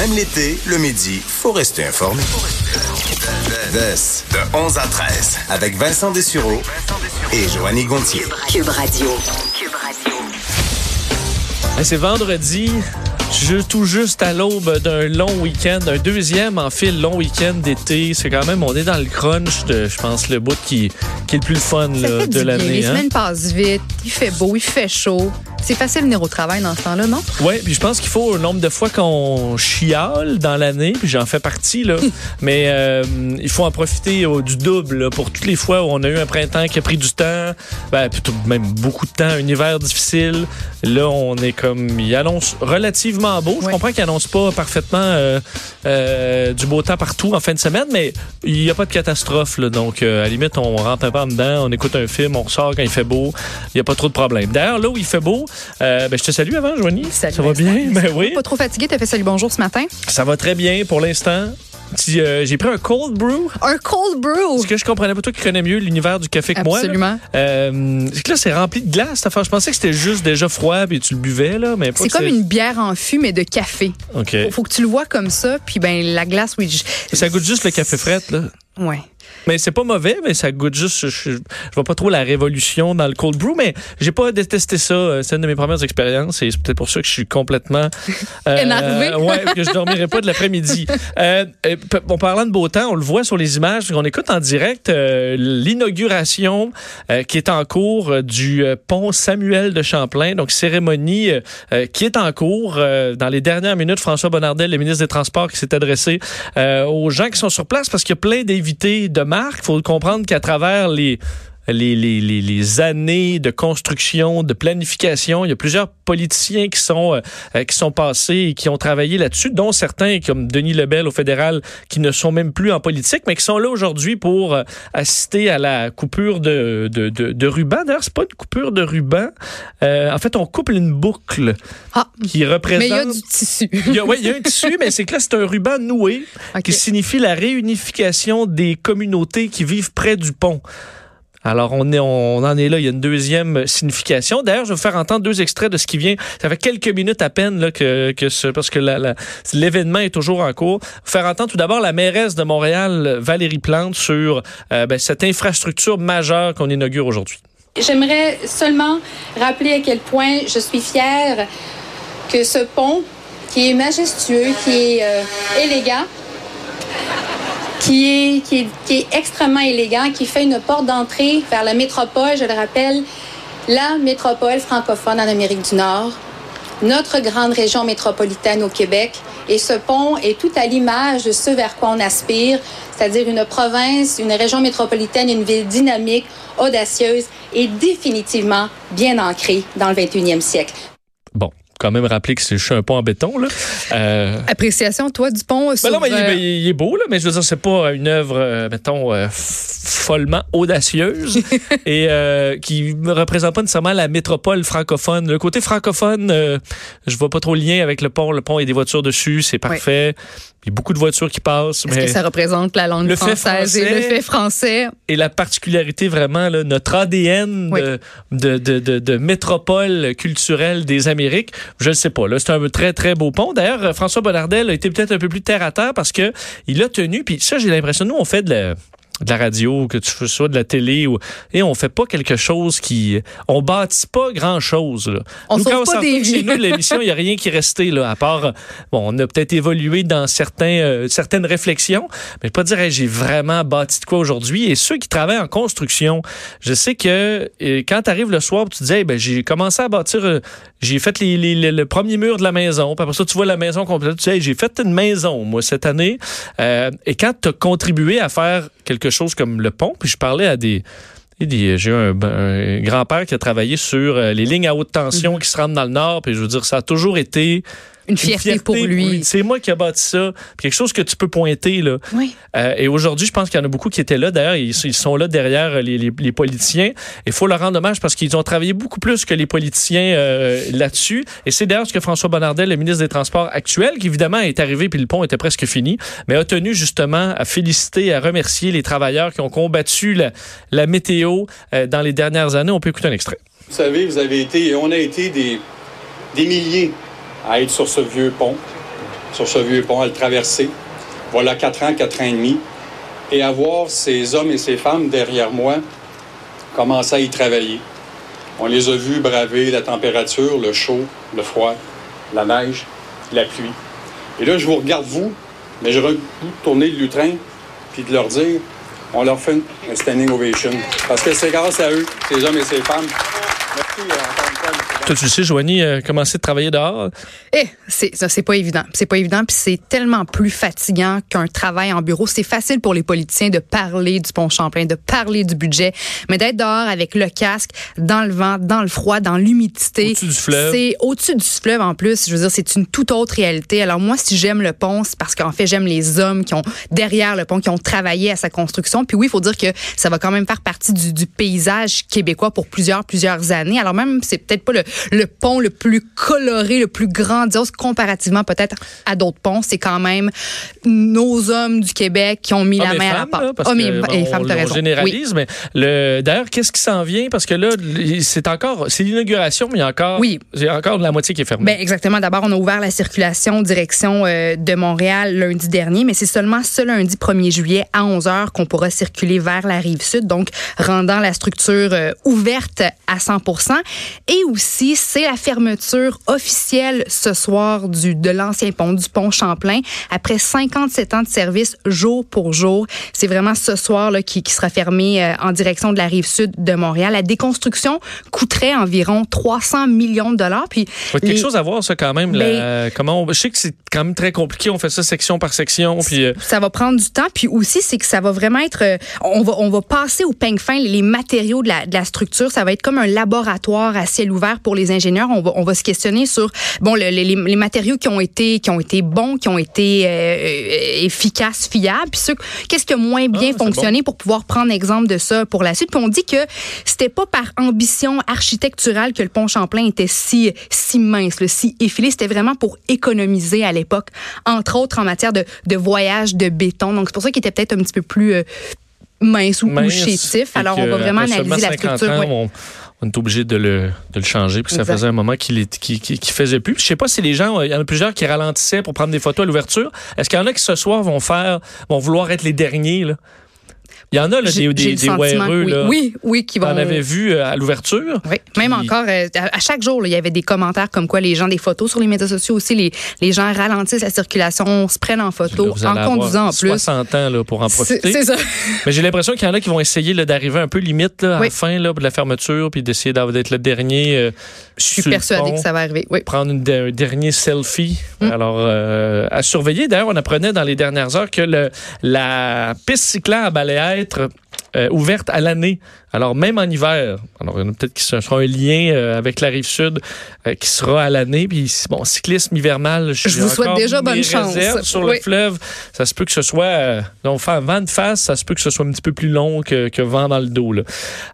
Même l'été, le midi, faut rester informé. de 11 à 13, avec Vincent Dessureau et Joanny Gontier. Cube Radio. C'est vendredi, je, tout juste à l'aube d'un long week-end, un deuxième en fil long week-end d'été. C'est quand même, on est dans le crunch de, je pense, le bout qui, qui est le plus fun là, de l'année. Les hein? semaines passent vite, il fait beau, il fait chaud. C'est facile de venir au travail dans ce temps-là, non? Oui, puis je pense qu'il faut un nombre de fois qu'on chiale dans l'année, puis j'en fais partie, là. Mais euh, il faut en profiter au- du double là, pour toutes les fois où on a eu un printemps qui a pris du temps, ben, plutôt même beaucoup de temps, un hiver difficile. Là, on est comme, il annonce relativement beau. Je Ouais. comprends qu'il annonce pas parfaitement euh, euh, du beau temps partout en fin de semaine, mais il n'y a pas de catastrophe. Là, donc, euh, à la limite, on rentre un peu en dedans, on écoute un film, on ressort quand il fait beau. Il n'y a pas trop de problème. D'ailleurs, là où il fait beau, euh, ben, je te salue avant, Joanie. Salut, Ça va bien? Ben oui. Pas trop fatigué, t'as fait salut bonjour ce matin? Ça va très bien pour l'instant. Euh, J'ai pris un cold brew. Un cold brew! Parce que je comprenais pas toi qui connais mieux l'univers du café que moi. Absolument. Euh, c'est que là, c'est rempli de glace. affaire. Je pensais que c'était juste déjà froid puis tu le buvais, là. mais C'est comme une bière en fût, mais de café. OK. Faut que tu le vois comme ça, puis ben la glace, oui. je- Ça goûte juste le café fret, là. Ouais. Mais c'est pas mauvais, mais ça goûte juste. Je, je, vois pas trop la révolution dans le cold brew, mais j'ai pas détesté ça. Euh, C'est une de mes premières expériences et c'est peut-être pour ça que je suis complètement euh, Énervé. ouais, que je dormirai pas de l'après-midi. Euh, euh, en parlant de beau temps, on le voit sur les images, on écoute en direct euh, l'inauguration euh, qui est en cours euh, du euh, pont Samuel de Champlain, donc cérémonie euh, euh, qui est en cours. Euh, dans les dernières minutes, François Bonnardel, le ministre des Transports, qui s'est adressé euh, aux gens qui sont sur place parce qu'il y a plein d'invités de marque. Il faut comprendre qu'à travers les les, les, les, les années de construction, de planification. Il y a plusieurs politiciens qui sont, euh, euh, qui sont passés et qui ont travaillé là-dessus, dont certains comme Denis Lebel au fédéral qui ne sont même plus en politique, mais qui sont là aujourd'hui pour euh, assister à la coupure de, de, de, de ruban. D'ailleurs, c'est pas une coupure de ruban. Euh, en fait, on coupe une boucle Ah, qui représente... mais il y a du tissu. Ouais, il y a un tissu, mais c'est que là, c'est un ruban noué qui signifie la réunification des communautés qui vivent près du pont. Alors, on, en est là. Il y a une deuxième signification. D'ailleurs, je vais vous faire entendre deux extraits de ce qui vient. Ça fait quelques minutes à peine là, que, que ce, parce que l'événement est toujours en cours. Faire entendre tout d'abord la mairesse de Montréal, Valérie Plante, sur euh, ben, cette infrastructure majeure qu'on inaugure aujourd'hui. J'aimerais seulement rappeler à quel point je suis fière que ce pont, qui est majestueux, qui est euh, élégant, qui est, extrêmement élégant, qui fait une porte d'entrée vers la métropole, je le rappelle, la métropole francophone en Amérique du Nord, notre grande région métropolitaine au Québec. Et ce pont est tout à l'image de ce vers quoi on aspire, c'est-à-dire une province, une région métropolitaine, une ville dynamique, audacieuse et définitivement bien ancrée dans le 21e siècle. Bon, quand même rappeler que c'est juste un pont en béton. Là. Euh, Appréciation, toi, du pont Ben sur, non, mais il, euh, est- il est beau, là, mais je veux dire, c'est pas une œuvre, euh, mettons, euh, follement audacieuse et qui ne représente pas nécessairement la métropole francophone. Le côté francophone, je vois pas trop le lien avec le pont. Le pont et des voitures dessus, c'est parfait. Il y a beaucoup de voitures qui passent, Est-ce mais que ça représente la langue Le fait française et le fait français? et la particularité vraiment, là, notre ADN Oui. de, de, de, de, de métropole culturelle des Amériques, je ne sais pas. Là, c'est un très, très beau pont. D'ailleurs, François Bonnardel a été peut-être un peu plus terre à terre parce que il a tenu, puis ça, j'ai l'impression, nous, on fait de la de la radio, que tu fais ça, de la télé, ou, et on fait pas quelque chose qui... On bâtit pas grand-chose. là. On nous, quand on pas des chez nous, de l'émission, il n'y a rien qui est resté, là, à part... Bon, on a peut-être évolué dans certains, euh, certaines réflexions, mais je peux pas dire, Hey, j'ai vraiment bâti de quoi aujourd'hui. Et ceux qui travaillent en construction, je sais que euh, quand tu arrives le soir, tu te dis, Hey, ben, j'ai commencé à bâtir, euh, j'ai fait les, les- les- le premier mur de la maison, puis après ça, tu vois la maison complète, tu dis, Hey, j'ai fait une maison, moi, cette année. Euh, et quand tu as contribué à faire quelque chose comme le pont, puis je parlais à des... J'ai eu un, un grand-père qui a travaillé sur euh, les lignes à haute tension qui se rendent dans le nord, puis je veux dire, ça a toujours été Une fierté, pour lui. C'est moi qui ai bâti ça. Puis quelque chose que tu peux pointer. Là. Oui. Euh, et aujourd'hui, je pense qu'il y en a beaucoup qui étaient là. D'ailleurs, ils, ils sont là derrière les, les- les politiciens. Il faut leur rendre hommage parce qu'ils ont travaillé beaucoup plus que les politiciens euh, là-dessus. Et c'est d'ailleurs ce que François Bonnardel, le ministre des Transports actuel, qui évidemment est arrivé puis le pont était presque fini, mais a tenu justement à féliciter, à remercier les travailleurs qui ont combattu la, la météo euh, dans les dernières années. On peut écouter un extrait. Vous savez, vous avez été, on a été des, des milliers à être sur ce vieux pont. sur ce vieux pont, à le traverser. Voilà quatre ans, quatre ans et demi. Et à voir ces hommes et ces femmes derrière moi commencer à y travailler. On les a vus braver la température, le chaud, le froid, la neige, la pluie. Et là, je vous regarde, vous, mais je de tourner le lutrin puis de leur dire on leur fait un standing ovation. Parce que c'est grâce à eux, ces hommes et ces femmes. Merci euh, une fois. Toi, tu sais, Joanie, euh, commencer de travailler dehors? Eh, c'est, ça, c'est pas évident. C'est pas évident, puis c'est tellement plus fatigant qu'un travail en bureau. C'est facile pour les politiciens de parler du pont Champlain, de parler du budget, mais d'être dehors avec le casque, dans le vent, dans le froid, dans l'humidité. Au-dessus du fleuve. C'est au-dessus du fleuve en plus. Je veux dire, c'est une toute autre réalité. Alors moi, si j'aime le pont, c'est parce qu'en fait, j'aime les hommes qui ont derrière le pont, qui ont travaillé à sa construction. Puis oui, il faut dire que ça va quand même faire partie du, du paysage québécois pour plusieurs, plusieurs années. Alors même, c'est peut-être pas le, le pont le plus coloré, le plus grandiose comparativement peut-être à d'autres ponts. C'est quand même nos hommes du Québec qui ont mis la main à la pâte. Hommes et, femmes, raison. généralise, mais le, d'ailleurs, qu'est-ce qui s'en vient? Parce que là, c'est encore, c'est l'inauguration, mais il y a encore, oui. il y a encore de la moitié qui est fermée. Ben, exactement. D'abord, on a ouvert la circulation direction euh, de Montréal lundi dernier, mais c'est seulement ce lundi 1er juillet à 11 h qu'on pourra circuler vers la rive sud, donc rendant la structure euh, ouverte à 100 Et aussi, c'est la fermeture officielle ce soir du, de l'ancien pont, du pont Champlain, après 57 ans de service jour pour jour. C'est vraiment ce soir là, qui, qui sera fermé euh, en direction de la rive sud de Montréal. La déconstruction coûterait environ 300 millions de dollars. Puis quelque chose à voir ça quand même. Ben, comment je sais que c'est quand même très compliqué. On fait ça section par section. Puis euh, ça va prendre du temps. Puis aussi c'est que ça va vraiment être. Euh, on va on va passer au peigne fin les matériaux de la, de la structure. Ça va être comme un laboratoire à ciel ouvert pour les ingénieurs. On va on va se questionner sur bon les, les, les matériaux qui ont été qui ont été bons, qui ont été euh, efficaces, fiables. Puis qu'est-ce qui a moins bien ah, fonctionné pour pouvoir prendre exemple de ça pour la suite? Puis on dit que c'était pas par ambition architecturale que le pont Champlain était si si mince, le si effilé. C'était vraiment pour économiser à l'époque, entre autres en matière de, de voyage de béton. Donc c'est pour ça qu'il était peut-être un petit peu plus euh, mince ou, mince, chétif. Alors on va vraiment analyser la structure. Ans, on est obligé de le, de le changer, puis ça faisait un moment qu'il qui, qui, qui, faisait plus. Je sais pas si les gens, il y en a plusieurs qui ralentissaient pour prendre des photos à l'ouverture. Est-ce qu'il y en a qui ce soir vont faire, vont vouloir être les derniers là? Il y en a là, des, des, des oui. Là. oui, oui, qui vont. On avait vu euh, à l'ouverture. Oui, même encore, euh, à chaque jour, il y avait des commentaires comme quoi les gens, des photos sur les médias sociaux aussi, les, les gens ralentissent la circulation, se prennent en photo, en conduisant en plus. 60 ans là, pour en profiter. C'est ça. Mais j'ai l'impression qu'il y en a qui vont essayer d'arriver un peu limite là, à la fin là, de la fermeture, puis d'essayer d'être le dernier. Euh, Je suis persuadée que ça va arriver. Oui. Prendre une, un dernier selfie. Mm. Alors, à surveiller. D'ailleurs, on apprenait dans les dernières heures que le, la piste cyclable allait euh, ouverte à l'année. Alors, même en hiver, alors peut-être que ce sera un lien euh, avec la rive sud euh, qui sera à l'année. Puis, bon, cyclisme hivernal, je, je vous souhaite déjà bonne chance. Sur le fleuve, ça se peut que ce soit, donc, vent de face, ça se peut que ce soit un petit peu plus long que, que vent dans le dos. Là.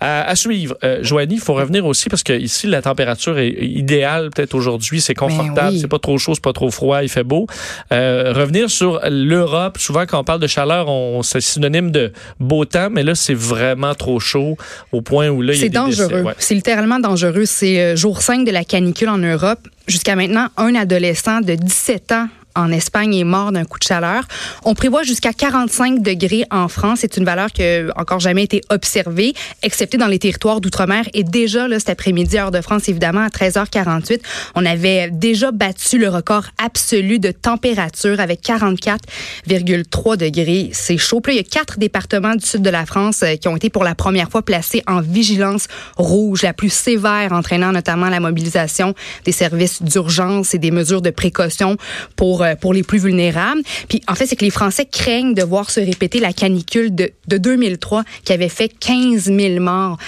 À, suivre, Joanie, il faut revenir aussi parce que ici, la température est idéale, peut-être aujourd'hui, c'est confortable, c'est pas trop chaud, c'est pas trop froid, il fait beau. revenir sur l'Europe, souvent quand on parle de chaleur, on, c'est synonyme de beau temps, mais là, c'est vraiment trop chaud au point où là, il y a C'est dangereux. C'est littéralement dangereux. C'est euh, jour 5 de la canicule en Europe. Jusqu'à maintenant, un adolescent de 17 ans en Espagne est mort d'un coup de chaleur. On prévoit jusqu'à 45 degrés en France. C'est une valeur qui a encore jamais été observée, excepté dans les territoires d'outre-mer. Et déjà, là, cet après-midi, heure de France, évidemment, à 13h48, on avait déjà battu le record absolu de température avec 44,3 degrés. C'est chaud. Puis là, il y a quatre départements du sud de la France euh, qui ont été pour la première fois placés en vigilance rouge, la plus sévère, entraînant notamment la mobilisation des services d'urgence et des mesures de précaution pour euh, pour les plus vulnérables. Puis en fait, c'est que les Français craignent de voir se répéter la canicule de, de 2003 qui avait fait 15 000 morts.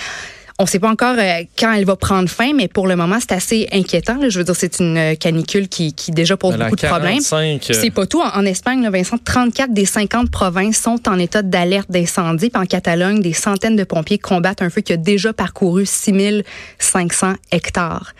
On ne sait pas encore euh, quand elle va prendre fin, mais pour le moment, c'est assez inquiétant. Je veux dire, c'est une euh, canicule qui, qui déjà pose beaucoup de problèmes. C'est pas tout. En, Espagne, là, Vincent, 34 des 50 provinces sont en état d'alerte d'incendie. Puis en Catalogne, des centaines de pompiers combattent un feu qui a déjà parcouru 6500 hectares.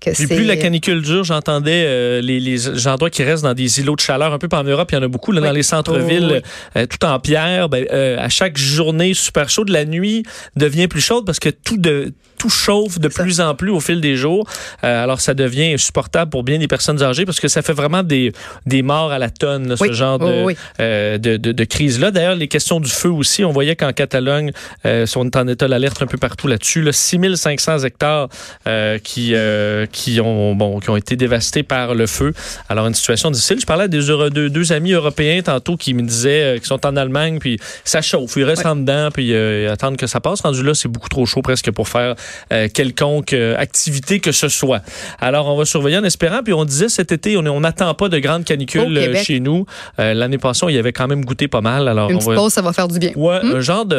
Que c'est. plus la canicule dure, j'entendais euh, les, les endroits qui restent dans des îlots de chaleur, un peu en Europe, il y en a beaucoup, là, Oui. dans les centres-villes, Oh, oui. euh, tout en pierre. Ben, euh, à chaque journée super chaude, la nuit devient plus chaude parce que tout de tout chauffe de ça. plus en plus au fil des jours. Euh, alors, ça devient insupportable pour bien des personnes âgées parce que ça fait vraiment des, des morts à la tonne, là, Oui. ce genre Oh, de, euh, de, de, de crise-là. D'ailleurs, les questions du feu aussi, on voyait qu'en Catalogne, euh, on est en état d'alerte un peu partout là-dessus. Là, 6500 hectares euh, qui, euh, qui, ont, bon, qui ont été dévastés par le feu. Alors, une situation difficile. Je parlais à des deux, deux amis européens tantôt qui me disaient euh, qu'ils sont en Allemagne, puis ça chauffe. Ils restent Ouais. en dedans, puis euh, attendent que ça passe. Rendu là, c'est beaucoup trop chaud presque pour faire euh, quelconque euh, activité que ce soit. Alors, on va surveiller en espérant. Puis on disait cet été, on n'attend pas de grandes canicules chez nous. Euh, L'année passée, on y avait quand même goûté pas mal. Alors, Une on petite va... pause, ça va faire du bien. Ouais, un genre de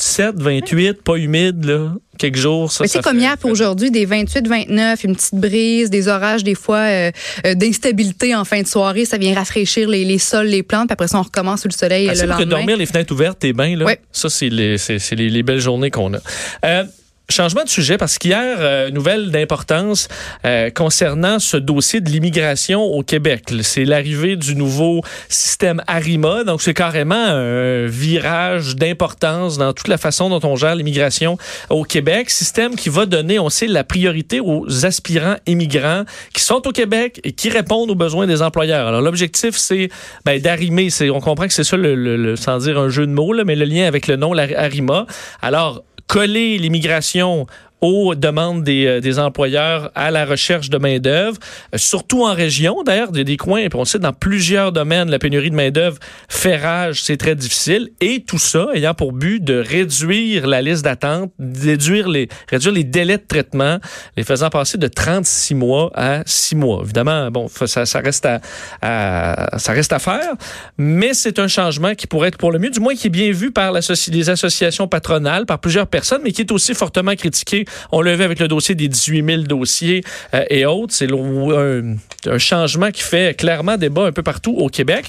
27, 28, pas humide, là. Quelques jours, ça, c'est comme hier pour aujourd'hui, des 28, 29, une petite brise, des orages, des fois euh, euh, d'instabilité en fin de soirée. Ça vient rafraîchir les, les sols, les plantes. Puis après ça, on recommence sous le soleil Ah, le c'est vrai que lendemain. dormir les fenêtres ouvertes, t'es bien, là. Ouais. Ça, c'est les, les, les belles journées qu'on a. Euh, Changement de sujet parce qu'hier, euh, nouvelle d'importance euh, concernant ce dossier de l'immigration au Québec. C'est l'arrivée du nouveau système Arima. Donc, c'est carrément un virage d'importance dans toute la façon dont on gère l'immigration au Québec. Système qui va donner, on sait, la priorité aux aspirants immigrants qui sont au Québec et qui répondent aux besoins des employeurs. Alors, l'objectif, c'est ben, d'arrimer. On comprend que c'est ça, le, le- le- sans dire un jeu de mots, là, mais le lien avec le nom, Arima. Alors, coller l'immigration aux demandes des, euh, des employeurs à la recherche de main-d'œuvre, euh, surtout en région. D'ailleurs, a des coins, on le sait, dans plusieurs domaines, la pénurie de main-d'œuvre fait rage, c'est très difficile. Et tout ça ayant pour but de réduire la liste d'attente, réduire les, réduire les délais de traitement, les faisant passer de 36 mois à 6 mois. Évidemment, bon, ça, ça, reste à, à- ça reste à faire, mais c'est un changement qui pourrait être pour le mieux, du moins qui est bien vu par les associations patronales, par plusieurs personnes, mais qui est aussi fortement critiqué. On l'a vu avec le dossier des 18 000 dossiers euh, et autres. C'est un changement qui fait clairement débat un peu partout au Québec.